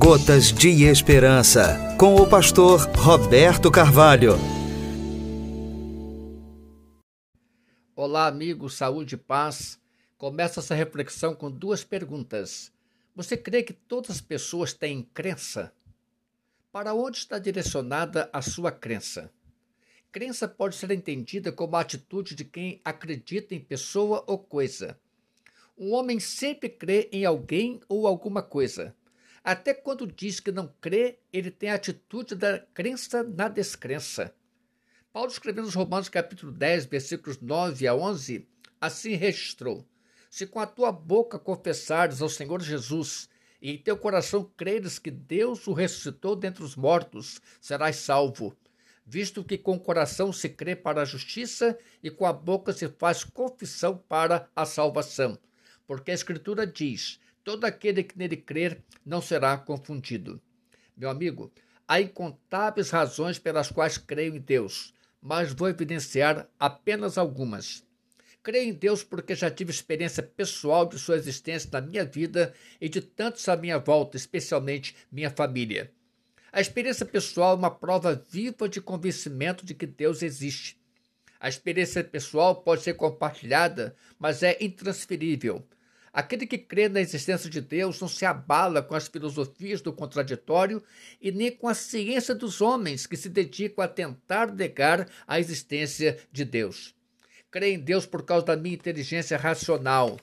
Gotas de Esperança, com o pastor Roberto Carvalho. Olá, amigos, saúde e paz. Começa essa reflexão com duas perguntas. Você crê que todas as pessoas têm crença? Para onde está direcionada a sua crença? Crença pode ser entendida como a atitude de quem acredita em pessoa ou coisa. Um homem sempre crê em alguém ou alguma coisa. Até quando diz que não crê, ele tem a atitude da crença na descrença. Paulo escrevendo nos Romanos capítulo 10, versículos 9 a 11, assim registrou: Se com a tua boca confessares ao Senhor Jesus e em teu coração creres que Deus o ressuscitou dentre os mortos, serás salvo. Visto que com o coração se crê para a justiça e com a boca se faz confissão para a salvação. Porque a Escritura diz: todo aquele que nele crer não será confundido. Meu amigo, há incontáveis razões pelas quais creio em Deus, mas vou evidenciar apenas algumas. Creio em Deus porque já tive experiência pessoal de sua existência na minha vida e de tantos à minha volta, especialmente minha família. A experiência pessoal é uma prova viva de convencimento de que Deus existe. A experiência pessoal pode ser compartilhada, mas é intransferível. Aquele que crê na existência de Deus não se abala com as filosofias do contraditório e nem com a ciência dos homens que se dedicam a tentar negar a existência de Deus. Crê em Deus por causa da minha inteligência racional.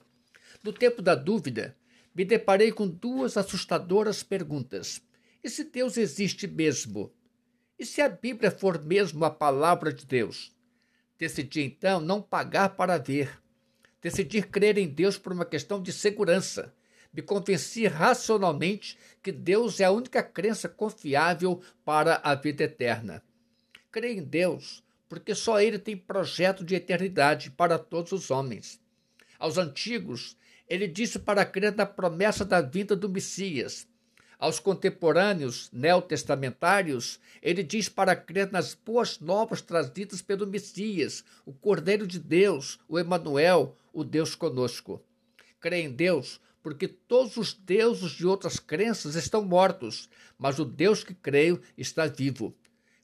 No tempo da dúvida, me deparei com duas assustadoras perguntas. E se Deus existe mesmo? E se a Bíblia for mesmo a palavra de Deus? Decidi então não pagar para ver Decidi crer em Deus por uma questão de segurança. Me convenci racionalmente que Deus é a única crença confiável para a vida eterna. Creio em Deus porque só Ele tem projeto de eternidade para todos os homens. Aos antigos, ele disse para crer na promessa da vinda do Messias. Aos contemporâneos neotestamentários, ele diz para crer nas boas novas trazidas pelo Messias, o Cordeiro de Deus, o Emanuel, o Deus conosco. Crê em Deus porque todos os deuses de outras crenças estão mortos, mas o Deus que creio está vivo.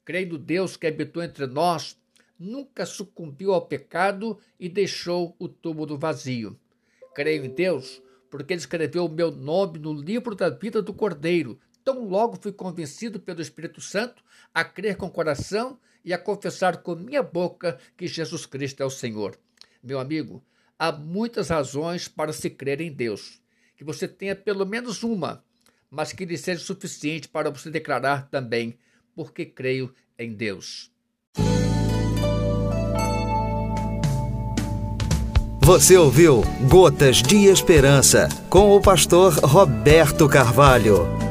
Creio no Deus que habitou entre nós, nunca sucumbiu ao pecado e deixou o túmulo vazio. Creio em Deus porque ele escreveu o meu nome no livro da vida do Cordeiro. Tão logo fui convencido pelo Espírito Santo a crer com o coração e a confessar com minha boca que Jesus Cristo é o Senhor. Meu amigo, há muitas razões para se crer em Deus. Que você tenha pelo menos uma, mas que lhe seja suficiente para você declarar também, porque creio em Deus. Você ouviu Gotas de Esperança com o pastor Roberto Carvalho.